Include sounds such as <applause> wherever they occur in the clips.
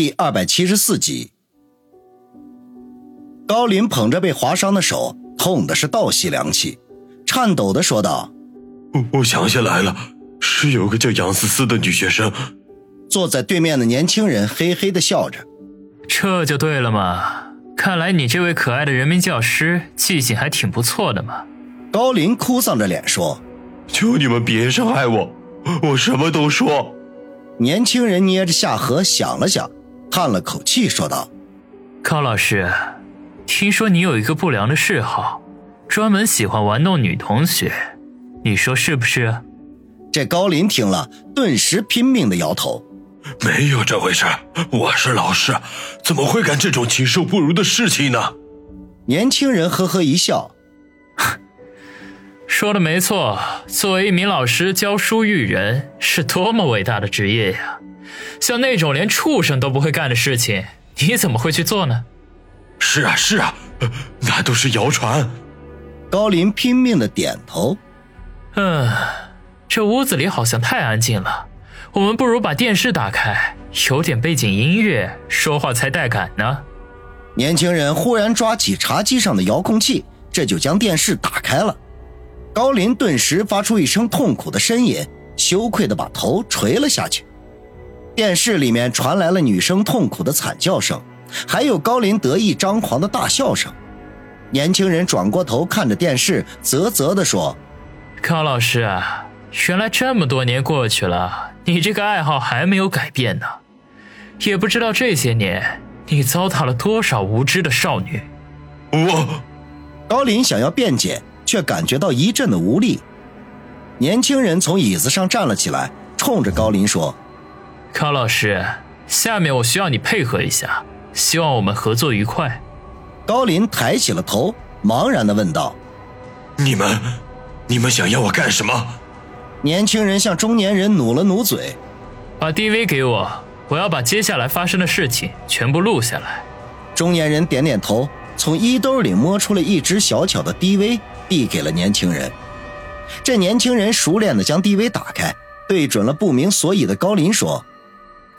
第二百七十四集，高林捧着被划伤的手，痛的是倒吸凉气，颤抖的说道：“我我想起来了，是有个叫杨思思的女学生。”坐在对面的年轻人嘿嘿的笑着：“这就对了嘛，看来你这位可爱的人民教师记性还挺不错的嘛。”高林哭丧着脸说：“求你们别伤害我，我什么都说。”年轻人捏着下颌想了想。叹了口气，说道：“高老师，听说你有一个不良的嗜好，专门喜欢玩弄女同学，你说是不是？”这高林听了，顿时拼命的摇头：“没有这回事，我是老师，怎么会干这种禽兽不如的事情呢？”年轻人呵呵一笑：“ <laughs> 说的没错，作为一名老师，教书育人是多么伟大的职业呀！”像那种连畜生都不会干的事情，你怎么会去做呢？是啊，是啊，那都是谣传。高林拼命的点头。嗯，这屋子里好像太安静了，我们不如把电视打开，有点背景音乐，说话才带感呢。年轻人忽然抓起茶几上的遥控器，这就将电视打开了。高林顿时发出一声痛苦的呻吟，羞愧的把头垂了下去。电视里面传来了女生痛苦的惨叫声，还有高林得意张狂的大笑声。年轻人转过头看着电视，啧啧地说：“高老师，原来这么多年过去了，你这个爱好还没有改变呢。也不知道这些年你糟蹋了多少无知的少女。”我，高林想要辩解，却感觉到一阵的无力。年轻人从椅子上站了起来，冲着高林说。高老师，下面我需要你配合一下，希望我们合作愉快。高林抬起了头，茫然的问道：“你们，你们想要我干什么？”年轻人向中年人努了努嘴：“把 DV 给我，我要把接下来发生的事情全部录下来。”中年人点点头，从衣兜里摸出了一只小巧的 DV，递给了年轻人。这年轻人熟练的将 DV 打开，对准了不明所以的高林说。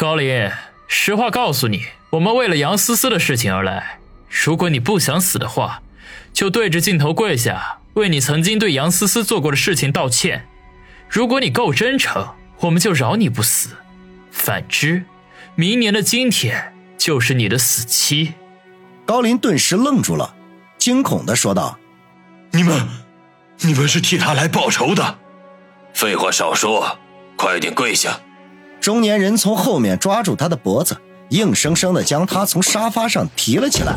高林，实话告诉你，我们为了杨思思的事情而来。如果你不想死的话，就对着镜头跪下，为你曾经对杨思思做过的事情道歉。如果你够真诚，我们就饶你不死；反之，明年的今天就是你的死期。高林顿时愣住了，惊恐的说道：“你们，你们是替他来报仇的？废话少说，快点跪下！”中年人从后面抓住他的脖子，硬生生地将他从沙发上提了起来，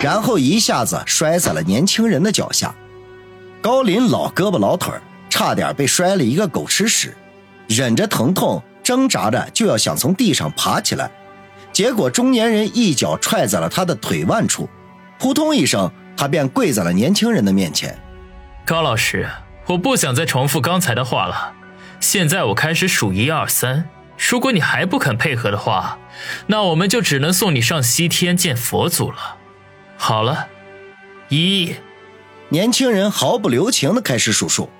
然后一下子摔在了年轻人的脚下。高林老胳膊老腿差点被摔了一个狗吃屎，忍着疼痛挣扎着就要想从地上爬起来，结果中年人一脚踹在了他的腿腕处，扑通一声，他便跪在了年轻人的面前。高老师，我不想再重复刚才的话了，现在我开始数一二三。如果你还不肯配合的话，那我们就只能送你上西天见佛祖了。好了，一，年轻人毫不留情的开始数数。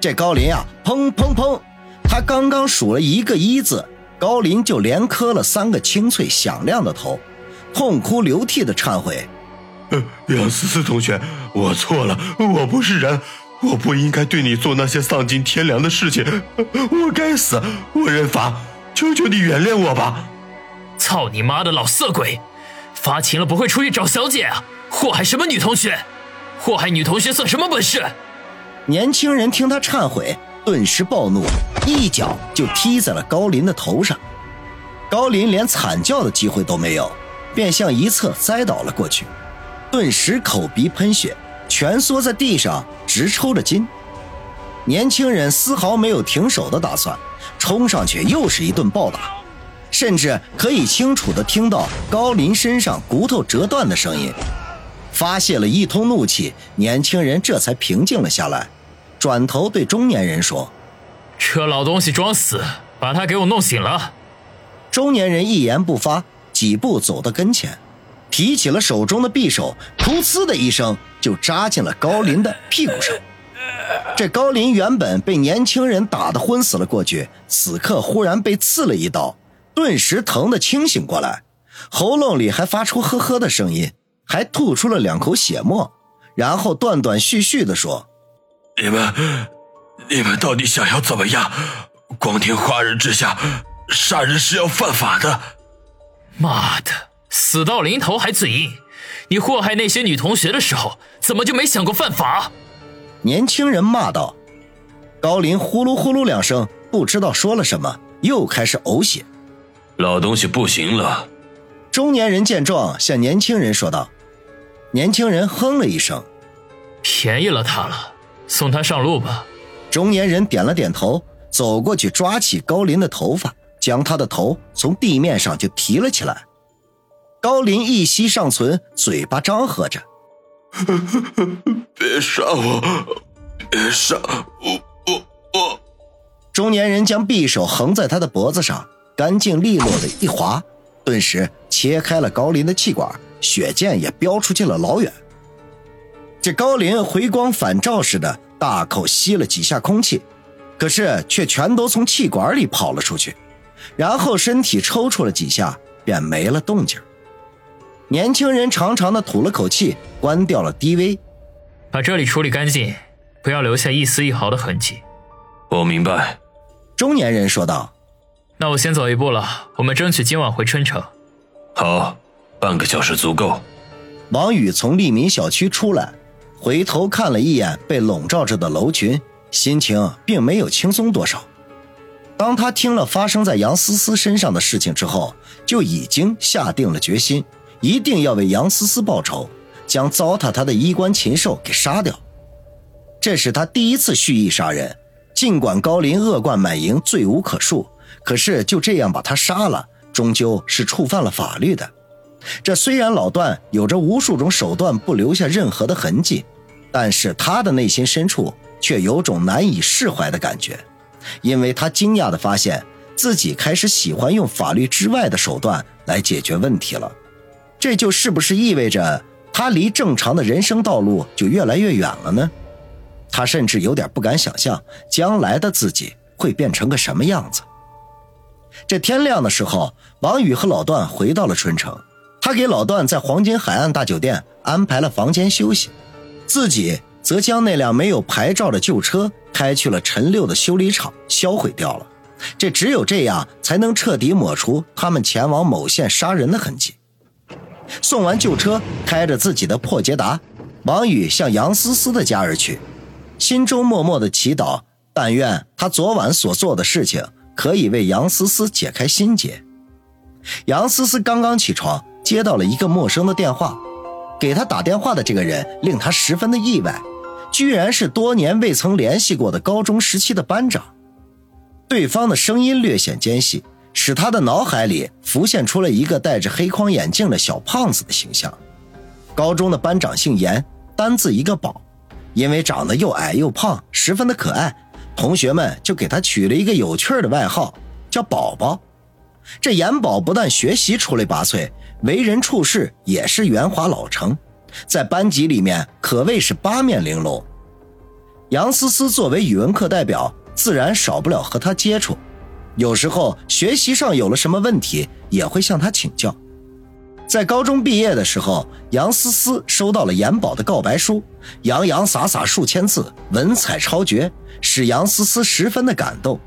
这高林啊，砰砰砰，他刚刚数了一个一字，高林就连磕了三个清脆响亮的头，痛哭流涕的忏悔：“呃杨思思同学，我错了，我不是人。”我不应该对你做那些丧尽天良的事情，<laughs> 我该死，我认罚，求求你原谅我吧！操你妈的老色鬼，发情了不会出去找小姐啊？祸害什么女同学？祸害女同学算什么本事？年轻人听他忏悔，顿时暴怒，一脚就踢在了高林的头上。高林连惨叫的机会都没有，便向一侧栽倒了过去，顿时口鼻喷血。蜷缩在地上，直抽着筋。年轻人丝毫没有停手的打算，冲上去又是一顿暴打，甚至可以清楚地听到高林身上骨头折断的声音。发泄了一通怒气，年轻人这才平静了下来，转头对中年人说：“这老东西装死，把他给我弄醒了。”中年人一言不发，几步走到跟前。提起了手中的匕首，噗呲的一声就扎进了高林的屁股上。这高林原本被年轻人打得昏死了过去，此刻忽然被刺了一刀，顿时疼得清醒过来，喉咙里还发出呵呵的声音，还吐出了两口血沫，然后断断续续的说：“你们，你们到底想要怎么样？光天化日之下杀人是要犯法的。妈的，死到临头还嘴硬！你祸害那些女同学的时候，怎么就没想过犯法？”年轻人骂道。高林呼噜呼噜两声，不知道说了什么，又开始呕血。老东西不行了。中年人见状，向年轻人说道：“年轻人哼了一声，便宜了他了，送他上路吧。”中年人点了点头，走过去抓起高林的头发，将他的头从地面上就提了起来。高林一息尚存，嘴巴张合着：“别杀我，别杀我！”我我中年人将匕首横在他的脖子上，干净利落的一划，顿时切开了高林的气管，血溅也飙出去了老远。这高林回光返照似的，大口吸了几下空气，可是却全都从气管里跑了出去，然后身体抽搐了几下，便没了动静。年轻人长长的吐了口气，关掉了 DV，把这里处理干净，不要留下一丝一毫的痕迹。我明白，中年人说道：“那我先走一步了，我们争取今晚回春城。”好，半个小时足够。王宇从利民小区出来，回头看了一眼被笼罩着的楼群，心情并没有轻松多少。当他听了发生在杨思思身上的事情之后，就已经下定了决心，一定要为杨思思报仇，将糟蹋他的衣冠禽兽给杀掉。这是他第一次蓄意杀人。尽管高林恶贯满盈、罪无可恕，可是就这样把他杀了，终究是触犯了法律的。这虽然老段有着无数种手段不留下任何的痕迹，但是他的内心深处却有种难以释怀的感觉，因为他惊讶地发现自己开始喜欢用法律之外的手段来解决问题了。这就是不是意味着他离正常的人生道路就越来越远了呢？他甚至有点不敢想象将来的自己会变成个什么样子。这天亮的时候，王宇和老段回到了春城，他给老段在黄金海岸大酒店安排了房间休息，自己则将那辆没有牌照的旧车开去了陈六的修理厂销毁掉了。这只有这样才能彻底抹除他们前往某县杀人的痕迹。送完旧车，开着自己的破捷达，王宇向杨思思的家而去。心中默默的祈祷，但愿他昨晚所做的事情可以为杨思思解开心结。杨思思刚刚起床，接到了一个陌生的电话，给他打电话的这个人令他十分的意外，居然是多年未曾联系过的高中时期的班长。对方的声音略显尖细，使他的脑海里浮现出了一个戴着黑框眼镜的小胖子的形象。高中的班长姓严，单字一个宝。因为长得又矮又胖，十分的可爱，同学们就给他取了一个有趣的外号，叫宝宝。这严宝不但学习出类拔萃，为人处事也是圆滑老成，在班级里面可谓是八面玲珑。杨思思作为语文课代表，自然少不了和他接触，有时候学习上有了什么问题，也会向他请教。在高中毕业的时候，杨思思收到了严宝的告白书，洋洋洒洒数千字，文采超绝，使杨思思十分的感动。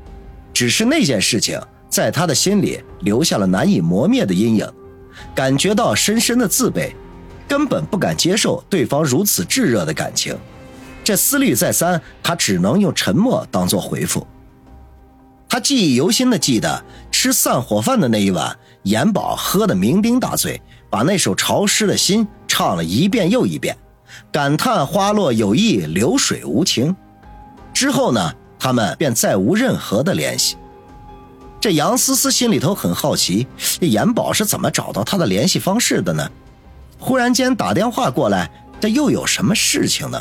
只是那件事情在他的心里留下了难以磨灭的阴影，感觉到深深的自卑，根本不敢接受对方如此炙热的感情。这思虑再三，他只能用沉默当做回复。他记忆犹新的记得吃散伙饭的那一晚，严宝喝得酩酊大醉，把那首《潮湿的心》唱了一遍又一遍，感叹花落有意，流水无情。之后呢，他们便再无任何的联系。这杨思思心里头很好奇，这严宝是怎么找到他的联系方式的呢？忽然间打电话过来，这又有什么事情呢？